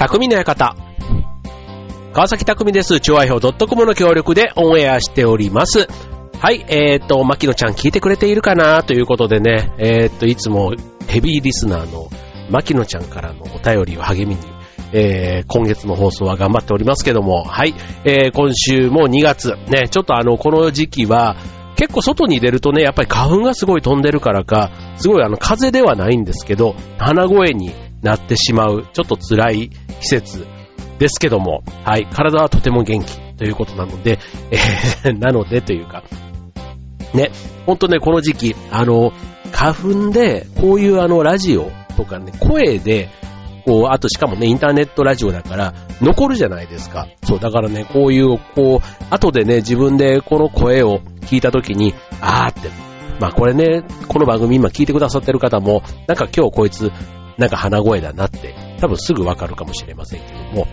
匠の館。川崎匠です。調和表 .com の協力でオンエアしております。はい、えーっと、牧野ちゃん聞いてくれているかなということでね、えーっと、いつもヘビーリスナーの牧野ちゃんからのお便りを励みに、えー、今月の放送は頑張っておりますけども、はい、えー、今週も2月、ね、ちょっとあの、この時期は、結構外に出るとね、やっぱり花粉がすごい飛んでるからか、すごいあの、風ではないんですけど、鼻声になってしまう、ちょっと辛い季節ですけども、はい、体はとても元気ということなので、えー、なのでというか、ね、ほんとね、この時期、あの、花粉で、こういうあの、ラジオとかね、声で、こう、あとしかもね、インターネットラジオだから、残るじゃないですか。そう、だからね、こういう、こう、後でね、自分でこの声を聞いたときに、あーって、まあこれね、この番組今聞いてくださってる方も、なんか今日こいつ、なんか鼻声だなって、多分すぐわかるかもしれませんけども、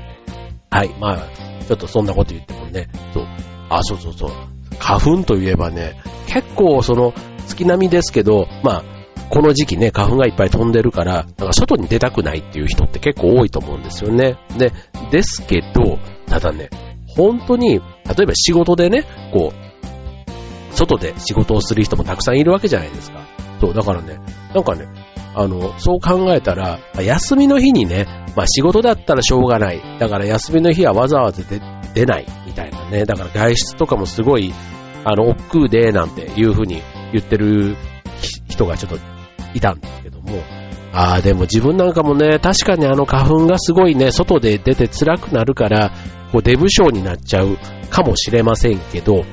はい、まあ、ちょっとそんなこと言ってもね、そう、あ、そうそうそう、花粉といえばね、結構その、月並みですけど、まあ、この時期ね、花粉がいっぱい飛んでるから、なんか外に出たくないっていう人って結構多いと思うんですよね。で、ですけど、ただね、本当に、例えば仕事でね、こう、外で仕事をする人もたくさんいるわけじゃないですか。そう、だからね、なんかね、あの、そう考えたら、休みの日にね、まあ仕事だったらしょうがない。だから休みの日はわざわざ出出ないみたいなね。だから外出とかもすごい、あの、億劫で、なんていうふうに言ってる人がちょっといたんですけども、ああ、でも自分なんかもね、確かにあの花粉がすごいね、外で出て辛くなるから、こうデブ症になっちゃうかもしれませんけど、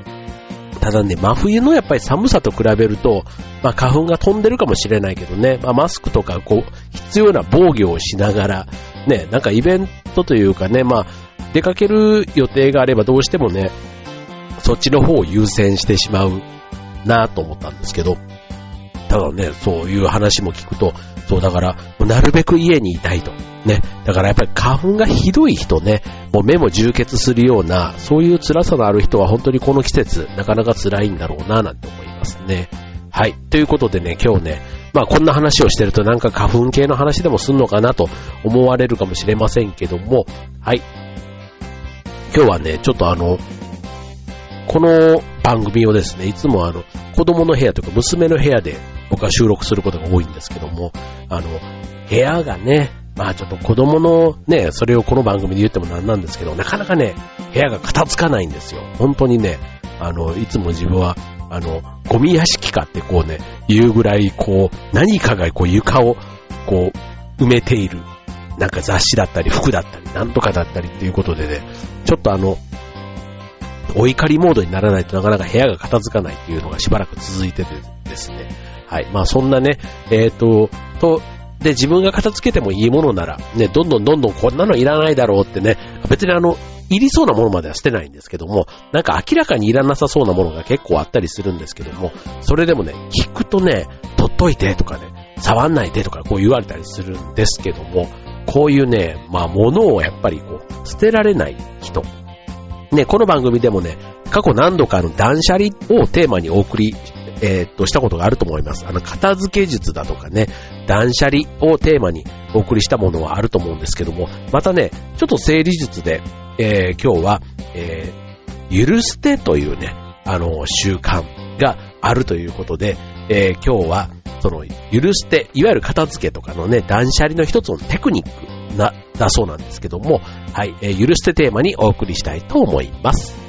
ただね、真冬のやっぱり寒さと比べると、まあ花粉が飛んでるかもしれないけどね、まあマスクとかこう、必要な防御をしながら、ね、なんかイベントというかね、まあ出かける予定があればどうしてもね、そっちの方を優先してしまうなと思ったんですけど、ただね、そういう話も聞くと、そうだから、なるべく家にいたいと。ね。だからやっぱり花粉がひどい人ね、もう目も充血するような、そういう辛さのある人は本当にこの季節、なかなか辛いんだろうな、なんて思いますね。はい。ということでね、今日ね、まあこんな話をしてるとなんか花粉系の話でもすんのかなと思われるかもしれませんけども、はい。今日はね、ちょっとあの、この番組をですね、いつもあの、子供の部屋というか娘の部屋で僕は収録することが多いんですけども、あの、部屋がね、まあちょっと子供のね、それをこの番組で言ってもなんなんですけど、なかなかね、部屋が片付かないんですよ。本当にね、あの、いつも自分は、あの、ゴミ屋敷かってこうね、言うぐらい、こう、何かがこう床を、こう、埋めている。なんか雑誌だったり、服だったり、なんとかだったりっていうことでね、ちょっとあの、お怒りモードにならないとなかなか部屋が片付かないっていうのがしばらく続いててですね。はい。まあそんなね、えっ、と、と、で自分が片付けてもいいものなら、ね、どんどんどんどんこんなのいらないだろうってね、別にあの、いりそうなものまでは捨てないんですけども、なんか明らかにいらなさそうなものが結構あったりするんですけども、それでもね、聞くとね、取っといてとかね、触んないでとかこう言われたりするんですけども、こういうね、まあ物をやっぱりこう、捨てられない人、ね、この番組でもね、過去何度かの断捨離をテーマにお送り、えー、っと、したことがあると思います。あの、片付け術だとかね、断捨離をテーマにお送りしたものはあると思うんですけども、またね、ちょっと整理術で、えー、今日は、えー、許してというね、あの、習慣があるということで、えー、今日は、その、許して、いわゆる片付けとかのね、断捨離の一つのテクニックな、だそうなんですけども、はい、えー、許してテーマにお送りしたいと思います。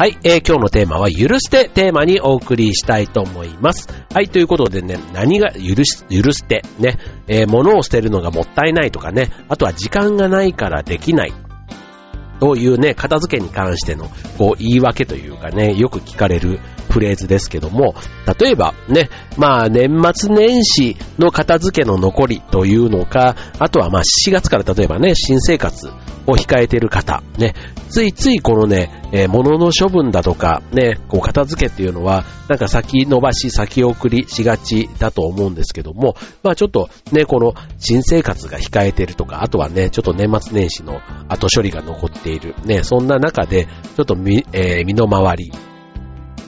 はい、えー今日のテーマは、許してテーマにお送りしたいと思います。はい、ということでね、何が許し、許して、ね、えー物を捨てるのがもったいないとかね、あとは時間がないからできない。というね、片付けに関しての、こう、言い訳というかね、よく聞かれるフレーズですけども、例えばね、まあ、年末年始の片付けの残りというのか、あとはまあ、4月から例えばね、新生活を控えている方、ね、ついついこのね、えー、物の処分だとか、ね、こう、片付けっていうのは、なんか先延ばし、先送りしがちだと思うんですけども、まあちょっとね、この新生活が控えているとか、あとはね、ちょっと年末年始の後処理が残ってている、ね、そんな中で、ちょっと身、えー、身の回り、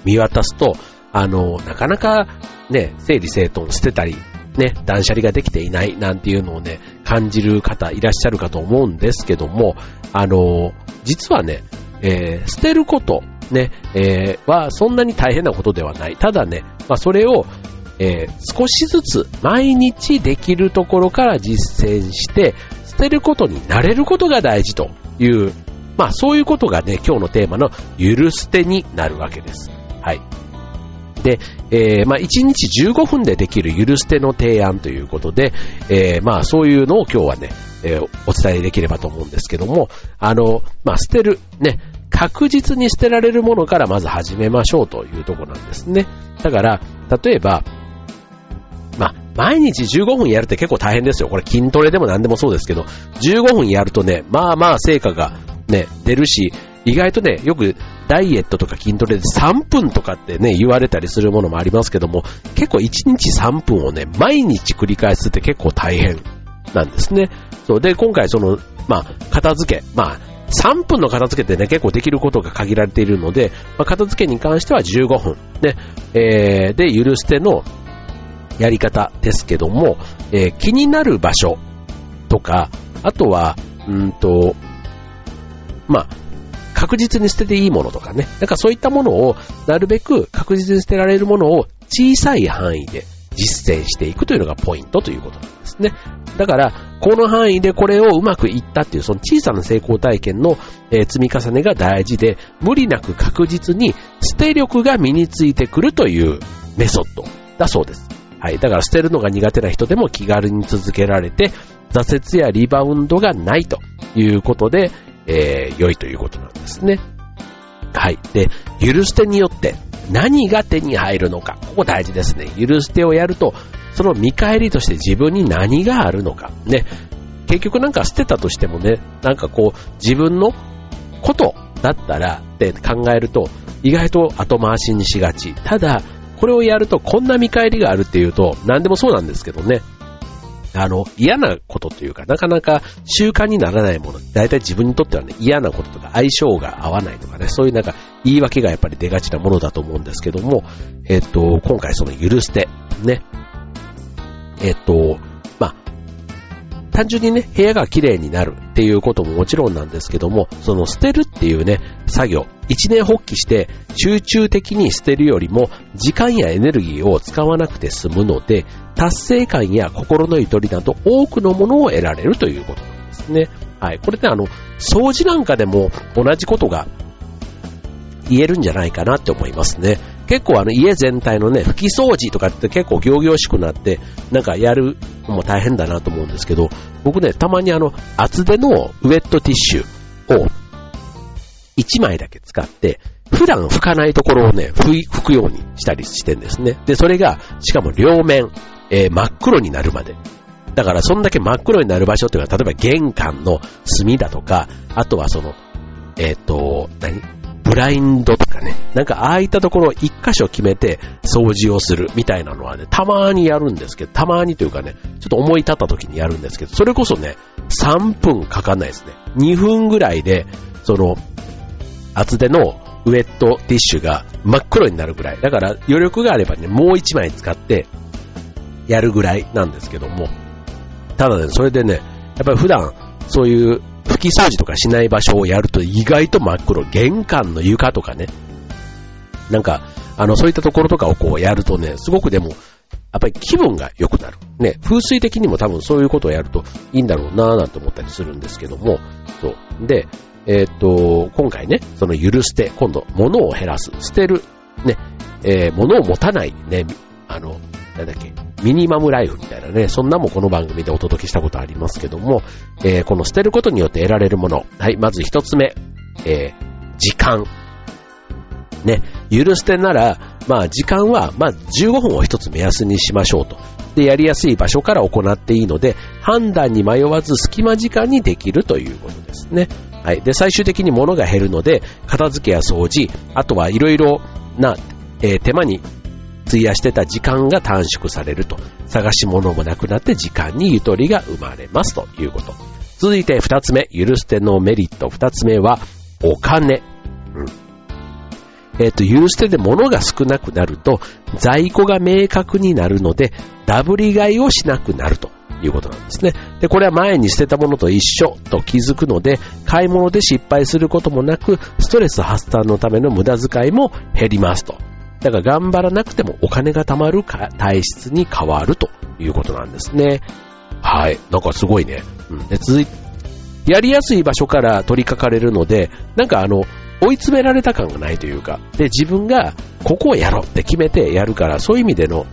見渡すと、あの、なかなかね、整理整頓捨てたり、ね、断捨離ができていないなんていうのをね、感じる方いらっしゃるかと思うんですけども、あの、実はね、えー、捨てること、ね、えー、はそんなに大変なことではない。ただね、まあ、それを、えー、少しずつ毎日できるところから実践して、捨てることに慣れることが大事という、まあそういうことがね、今日のテーマの許捨てになるわけです。はい。で、えー、まあ、1日15分でできるゆる捨ての提案ということで、えー、まあ、そういうのを今日はね、えー、お伝えできればと思うんですけども、あの、まあ、捨てる、ね、確実に捨てられるものからまず始めましょうというとこなんですね。だから、例えば、まあ、毎日15分やるって結構大変ですよ。これ筋トレでも何でもそうですけど、15分やるとね、まあまあ成果がね、出るし、意外とね、よくダイエットとか筋トレで3分とかってね、言われたりするものもありますけども、結構1日3分をね、毎日繰り返すって結構大変なんですね。そう。で、今回その、まあ、片付け、まあ、3分の片付けってね、結構できることが限られているので、まあ、片付けに関しては15分。ね、えー、で、許してのやり方ですけども、えー、気になる場所とか、あとは、うんと、まあ、確実に捨てていいものとかね。なんかそういったものを、なるべく確実に捨てられるものを小さい範囲で実践していくというのがポイントということなんですね。だから、この範囲でこれをうまくいったっていう、その小さな成功体験の、え積み重ねが大事で、無理なく確実に捨て力が身についてくるというメソッドだそうです。はい。だから捨てるのが苦手な人でも気軽に続けられて、挫折やリバウンドがないということで、えー、良いということなんですね。はい。で、許す手によって何が手に入るのか。ここ大事ですね。許す手をやると、その見返りとして自分に何があるのか。ね。結局なんか捨てたとしてもね、なんかこう、自分のことだったらって考えると、意外と後回しにしがち。ただ、これをやるとこんな見返りがあるっていうと、何でもそうなんですけどね。あの、嫌なことというか、なかなか習慣にならないもの、大体自分にとってはね、嫌なこととか相性が合わないとかね、そういうなんか言い訳がやっぱり出がちなものだと思うんですけども、えっと、今回その許して、ね、えっと、ま単純にね、部屋が綺麗になるっていうことももちろんなんですけども、その捨てるっていうね、作業、一年発起して集中的に捨てるよりも、時間やエネルギーを使わなくて済むので、達成感や心のゆとりなど多くのものを得られるということなんですね。はい。これね、あの、掃除なんかでも同じことが言えるんじゃないかなって思いますね。結構あの家全体のね、拭き掃除とかって結構行々しくなって、なんかやるのも大変だなと思うんですけど、僕ね、たまにあの厚手のウェットティッシュを1枚だけ使って、普段拭かないところをね、拭くようにしたりしてんですね。で、それが、しかも両面、えー、真っ黒になるまで。だから、そんだけ真っ黒になる場所っていうのは、例えば玄関の隅だとか、あとはその、えっ、ー、と、何？ブラインドとかね、なんかああいったところを一箇所決めて掃除をするみたいなのはね、たまーにやるんですけど、たまーにというかね、ちょっと思い立った時にやるんですけど、それこそね、3分かかんないですね。2分ぐらいで、その、厚手のウェットティッシュが真っ黒になるぐらい。だから余力があればね、もう1枚使ってやるぐらいなんですけども、ただね、それでね、やっぱり普段そういう拭き掃除とかしない場所をやると意外と真っ黒。玄関の床とかね。なんか、あの、そういったところとかをこうやるとね、すごくでも、やっぱり気分が良くなる。ね、風水的にも多分そういうことをやるといいんだろうなぁなんて思ったりするんですけども、そう。で、えー、と、今回ね、その許して、今度、物を減らす、捨てる、ね、えー、物を持たない、ね、あの、なんだっけ、ミニマムライフみたいなね、そんなもこの番組でお届けしたことありますけども、えー、この捨てることによって得られるもの。はい、まず一つ目、えー、時間。ね、許捨てなら、まあ時間は、まあ15分を一つ目安にしましょうと。で、やりやすい場所から行っていいので、判断に迷わず隙間時間にできるということですね。はい。で、最終的に物が減るので、片付けや掃除、あとはいろいろな、えー、手間に費やしてた時間が短縮されると。探し物もなくなって時間にゆとりが生まれますということ。続いて二つ目、許捨てのメリット。二つ目は、お金。うん。えっ、ー、と、許捨てで物が少なくなると、在庫が明確になるので、ダブり買いをしなくなると。いうことなんですね。で、これは前に捨てたものと一緒と気づくので、買い物で失敗することもなく、ストレス発散のための無駄遣いも減りますと。だから頑張らなくてもお金が貯まる体質に変わるということなんですね。はい。なんかすごいね。うん。で、続いて、やりやすい場所から取り掛かれるので、なんかあの、追い詰められた感がないというか、で、自分がここをやろうって決めてやるから、そういう意味での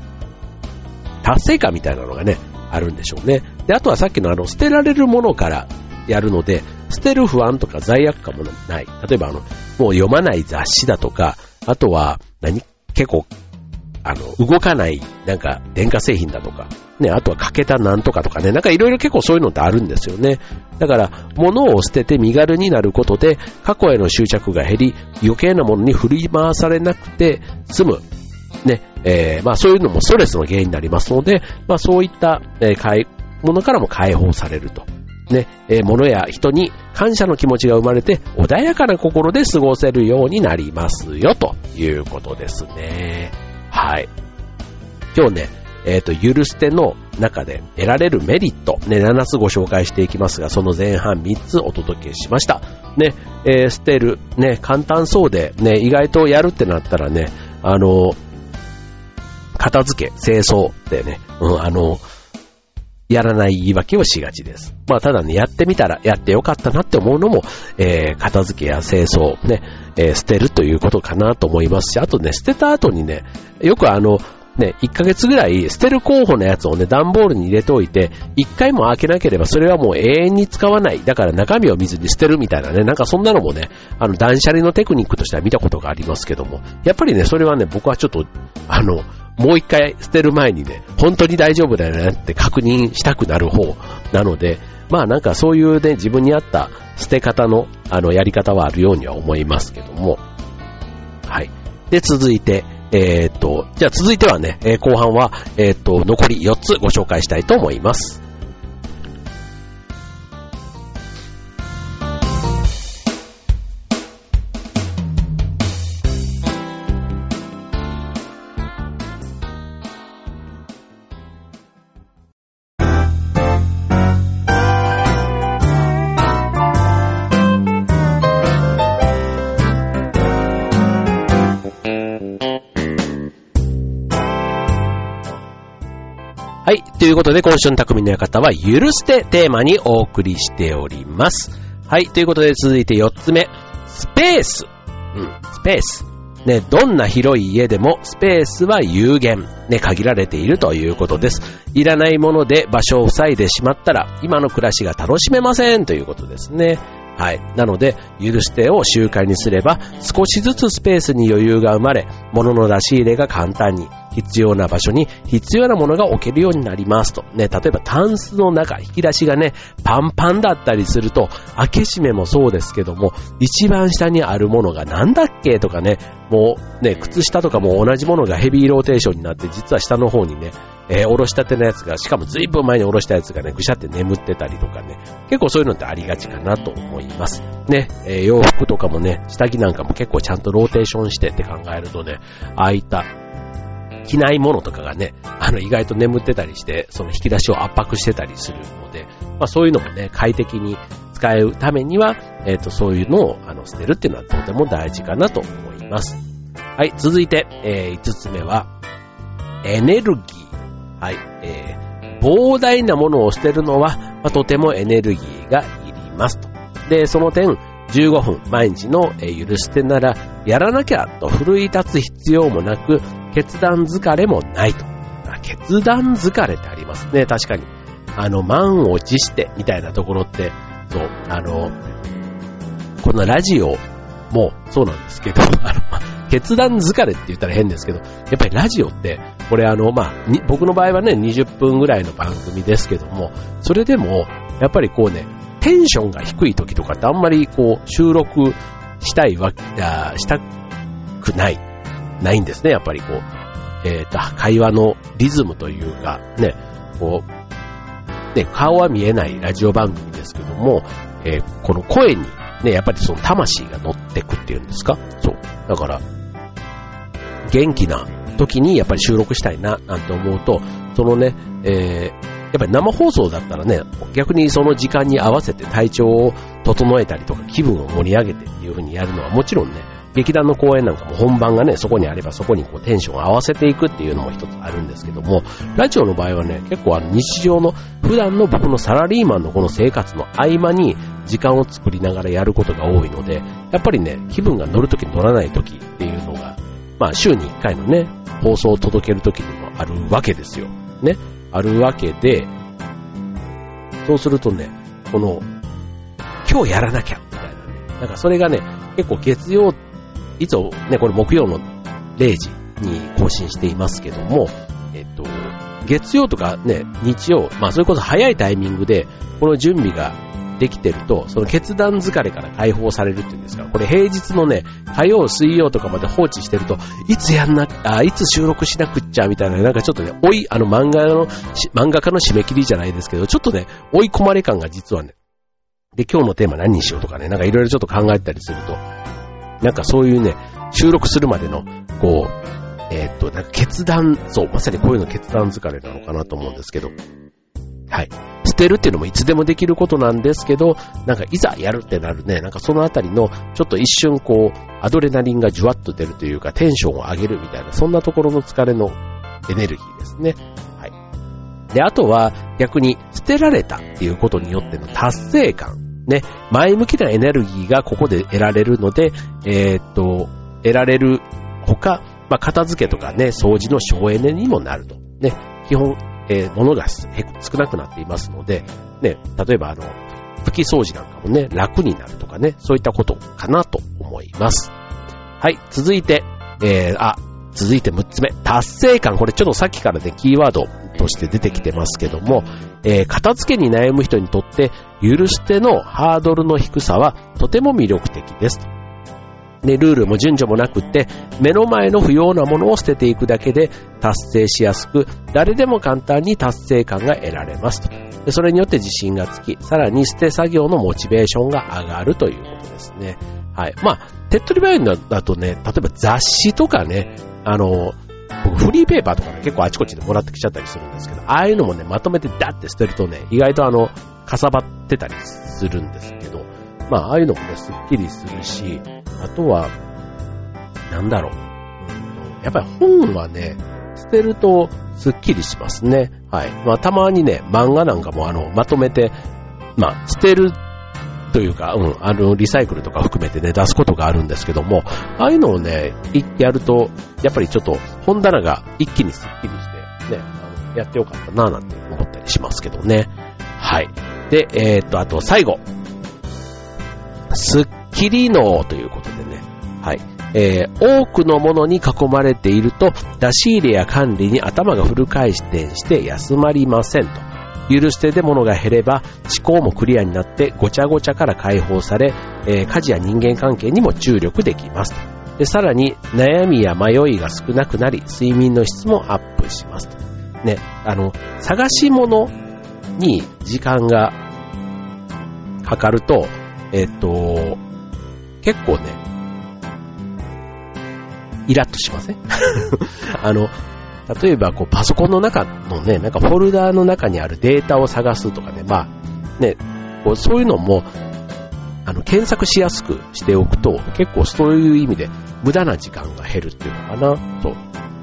達成感みたいなのがね、あるんでしょうね。で、あとはさっきのあの、捨てられるものからやるので、捨てる不安とか罪悪感もない。例えばあの、もう読まない雑誌だとか、あとは何、結構、あの、動かない、なんか、電化製品だとか、ね、あとは欠けたなんとかとかね、なんかいろいろ結構そういうのってあるんですよね。だから、物を捨てて身軽になることで、過去への執着が減り、余計なものに振り回されなくて済む。ね、えー、まあそういうのもストレスの原因になりますので、まあそういった、えー、買い物からも解放されると。ね、えー、物や人に感謝の気持ちが生まれて穏やかな心で過ごせるようになりますよということですね。はい。今日ね、えっ、ー、と、ゆる捨ての中で得られるメリット、ね、7つご紹介していきますが、その前半3つお届けしました。ね、えー、捨てる、ね、簡単そうで、ね、意外とやるってなったらね、あの、片付け、清掃ってね、うん、あの、やらない言い訳をしがちです。まあ、ただね、やってみたら、やってよかったなって思うのも、えー、片付けや清掃、ね、えー、捨てるということかなと思いますし、あとね、捨てた後にね、よくあの、ね、1ヶ月ぐらい捨てる候補のやつをね、段ボールに入れておいて、1回も開けなければそれはもう永遠に使わない。だから中身を見ずに捨てるみたいなね、なんかそんなのもね、あの断捨離のテクニックとしては見たことがありますけども、やっぱりね、それはね、僕はちょっと、あの、もう一回捨てる前にね、本当に大丈夫だよねって確認したくなる方なので、まあなんかそういうね、自分に合った捨て方の、あの、やり方はあるようには思いますけども、はい。で、続いて、えー、っと、じゃあ続いてはね、え、後半は、えー、っと、残り4つご紹介したいと思います。ということで、今週の匠の館は、許してテーマにお送りしております。はい。ということで、続いて4つ目。スペース。うん、スペース。ね、どんな広い家でもスペースは有限、ね、限られているということです。いらないもので場所を塞いでしまったら、今の暮らしが楽しめませんということですね。はい。なので、許してを習慣にすれば、少しずつスペースに余裕が生まれ、物の出し入れが簡単に、必要な場所に必要なものが置けるようになりますと。ね、例えばタンスの中、引き出しがね、パンパンだったりすると、開け閉めもそうですけども、一番下にあるものがなんだっけとかね、もうね、靴下とかも同じものがヘビーローテーションになって、実は下の方にね、えー、おろしたてのやつが、しかも随分前におろしたやつがね、ぐしゃって眠ってたりとかね、結構そういうのってありがちかなと思います。ね、えー、洋服とかもね、下着なんかも結構ちゃんとローテーションしてって考えるとね、ああいった着ないものとかがね、あの意外と眠ってたりして、その引き出しを圧迫してたりするので、まあそういうのもね、快適に使うためには、えっ、ー、と、そういうのをあの捨てるっていうのはとても大事かなと思います。はい、続いて、えー、5つ目は、エネルギー。はい、えー、膨大なものを捨てるのは、まあ、とてもエネルギーがいりますと。で、その点、15分毎日の、え、許してなら、やらなきゃと奮い立つ必要もなく、決断疲れもないと。決断疲れってありますね、確かに。あの、満を持してみたいなところって、そう、あの、このラジオもそうなんですけど、あの、決断疲れって言ったら変ですけど、やっぱりラジオって、これあの、まあ、僕の場合はね、20分ぐらいの番組ですけども、それでも、やっぱりこうね、テンションが低い時とかってあんまりこう、収録したいわけ、したくない、ないんですね、やっぱりこう、えっ、ー、と、会話のリズムというか、ね、こう、ね、顔は見えないラジオ番組ですけども、えー、この声にね、やっぱりその魂が乗ってくっていうんですか？そう。だから、元気な時にやっぱり収録したいな、なんて思うと、そのね、えー、やっぱり生放送だったらね、逆にその時間に合わせて体調を整えたりとか気分を盛り上げてっていう風にやるのはもちろんね、劇団の公演なんかも本番がね、そこにあればそこにこうテンションを合わせていくっていうのも一つあるんですけども、ラジオの場合はね、結構あの日常の普段の僕のサラリーマンのこの生活の合間に時間を作りながらやることが多いので、やっぱりね、気分が乗るとき乗らないときっていうのが、まあ週に1回のね、放送を届けるときにもあるわけですよ。ね。あるわけで、そうするとね、この、今日やらなきゃ、みたいなね。なんかそれがね、結構月曜いつもね、これ木曜の0時に更新していますけども、えっと、月曜とかね、日曜、まあそれこそ早いタイミングで、この準備ができてると、その決断疲れから解放されるっていうんですか。ら、これ平日のね、火曜、水曜とかまで放置してると、いつやんな、あ、いつ収録しなくっちゃ、みたいな、なんかちょっとね、追い、あの漫画の、漫画家の締め切りじゃないですけど、ちょっとね、追い込まれ感が実はね、で、今日のテーマ何にしようとかね、なんかいろいろちょっと考えたりすると、なんかそういうね、収録するまでの、こう、えー、っと、なんか決断、そう、まさにこういうの決断疲れなのかなと思うんですけど、はい。捨てるっていうのもいつでもできることなんですけど、なんかいざやるってなるね、なんかそのあたりの、ちょっと一瞬こう、アドレナリンがじゅわっと出るというか、テンションを上げるみたいな、そんなところの疲れのエネルギーですね。はい。で、あとは逆に捨てられたっていうことによっての達成感。ね、前向きなエネルギーがここで得られるので、えー、っと、得られるほか、まあ、片付けとかね、掃除の省エネにもなると。ね、基本、えー、物が少なくなっていますので、ね、例えばあの、拭き掃除なんかもね、楽になるとかね、そういったことかなと思います。はい、続いて、えー、あ、続いて6つ目、達成感。これちょっとさっきからね、キーワードとして出てきてますけども、えー、片付けに悩む人にとって、許してのハードルの低さはとても魅力的です。ね、ルールも順序もなくって、目の前の不要なものを捨てていくだけで達成しやすく、誰でも簡単に達成感が得られますと。でそれによって自信がつき、さらに捨て作業のモチベーションが上がるということですね。はい。まあ、手っ取り早いのだとね、例えば雑誌とかね、あの、僕フリーペーパーとかね、結構あちこちでもらってきちゃったりするんですけど、ああいうのもね、まとめてダッて捨てるとね、意外とあの、かさばってたりするんですけど、まあ、ああいうのもね、すっきりするし、あとは、なんだろう。やっぱり本はね、捨てるとすっきりしますね。はい。まあ、たまにね、漫画なんかもあの、まとめて、まあ、捨てるというか、うん、あの、リサイクルとか含めてね、出すことがあるんですけども、ああいうのをね、やると、やっぱりちょっと本棚が一気にスッキリして、ね、あのやってよかったなぁなんて思ったりしますけどね。はい。で、えー、っと、あと最後。スッキリ脳ということでね。はい。えー、多くのものに囲まれていると、出し入れや管理に頭がフル回転して休まりませんと。許してで物が減れば思考もクリアになってごちゃごちゃから解放され、えー、家事や人間関係にも注力できます。でさらに悩みや迷いが少なくなり睡眠の質もアップします。ね、あの、探し物に時間がかかると、えっ、と、結構ね、イラッとしません？あの、例えば、こう、パソコンの中のね、なんかフォルダーの中にあるデータを探すとかね、まあ、ね、こうそういうのも、あの、検索しやすくしておくと、結構そういう意味で無駄な時間が減るっていうのかな、と。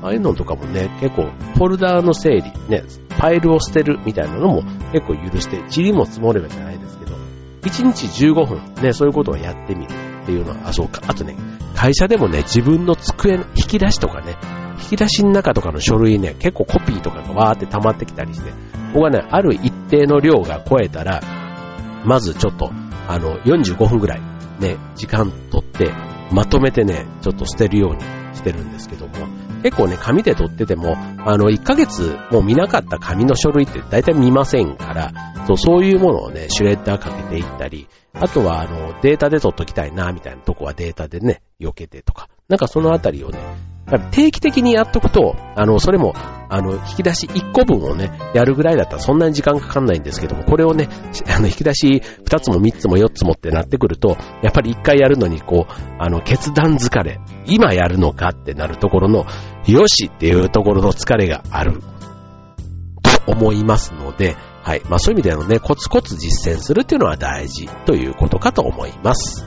ああいうのとかもね、結構、フォルダーの整理、ね、ファイルを捨てるみたいなのも結構許して、塵も積もればじゃないですけど、1日15分、ね、そういうことをやってみるっていうのは、あ、そうか。あとね、会社でもね、自分の机の引き出しとかね、引き出しの中とかの書類ね、結構コピーとかがわーって溜まってきたりして、僕はね、ある一定の量が超えたら、まずちょっと、あの、45分ぐらい、ね、時間取って、まとめてね、ちょっと捨てるようにしてるんですけども、結構ね、紙で取ってても、あの、1ヶ月もう見なかった紙の書類って大体見ませんから、そうそういうものをね、シュレッダーかけていったり、あとは、あの、データで取っときたいな、みたいなとこはデータでね、避けてとか、なんかそのあたりをね、定期的にやっとくと、あの、それも、あの、引き出し1個分をね、やるぐらいだったらそんなに時間かかんないんですけども、これをね、あの、引き出し2つも3つも4つもってなってくると、やっぱり1回やるのに、こう、あの、決断疲れ、今やるのかってなるところの、よしっていうところの疲れがある、と思いますので、はい。まあそういう意味でのね、コツコツ実践するっていうのは大事ということかと思います。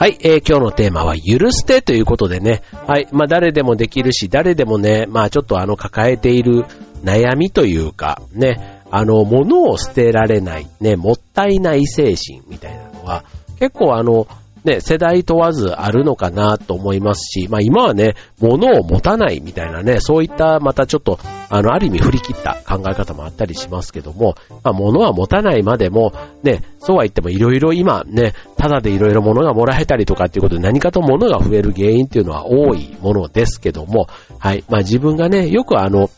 はい、えー、今日のテーマは許してということでね、はい、まあ誰でもできるし、誰でもね、まあちょっとあの抱えている悩みというか、ね、あの、物を捨てられない、ね、もったいない精神みたいなのは、結構あの、ね、世代問わずあるのかなと思いますし、まあ今はね、物を持たないみたいなね、そういったまたちょっと、あの、ある意味振り切った考え方もあったりしますけども、まあ物は持たないまでも、ね、そうは言ってもいろいろ今ね、ただでいろいろ物がもらえたりとかっていうことで何かと物が増える原因っていうのは多いものですけども、はい、まあ自分がね、よくあの、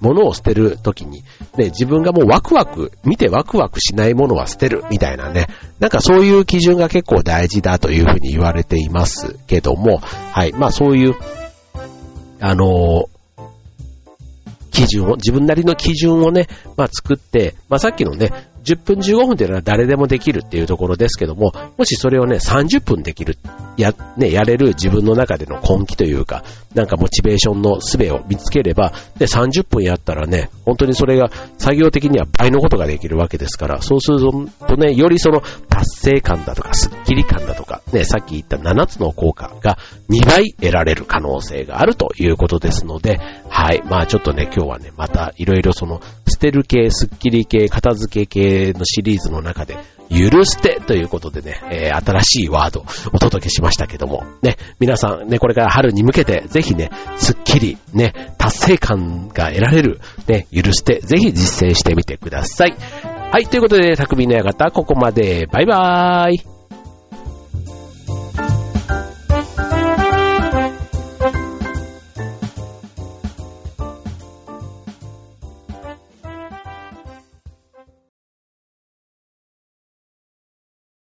物を捨てるときに、ね、自分がもうワクワク、見てワクワクしないものは捨てるみたいなね、なんかそういう基準が結構大事だというふうに言われていますけども、はい、まあそういう、あの基準を、自分なりの基準をね、まあ作って、まあさっきのね、10分15分っていうのは誰でもできるっていうところですけども、もしそれをね、30分できる、や、ね、やれる自分の中での根気というか、なんかモチベーションの術を見つければ、で、30分やったらね、本当にそれが作業的には倍のことができるわけですから、そうするとね、よりその達成感だとか、スッキリ感だとか、ね、さっき言った7つの効果が2倍得られる可能性があるということですので、はい。まあちょっとね、今日はね、またいろいろその、捨てる系、スッキリ系、片付け系のシリーズの中で、許してということでね、えー、新しいワードをお届けしましたけども、ね、皆さんね、これから春に向けて、ぜひね、スッキリ、ね、達成感が得られる、ね、許して、ぜひ実践してみてください。はい、ということで、匠の館、ここまで。バイバーイ。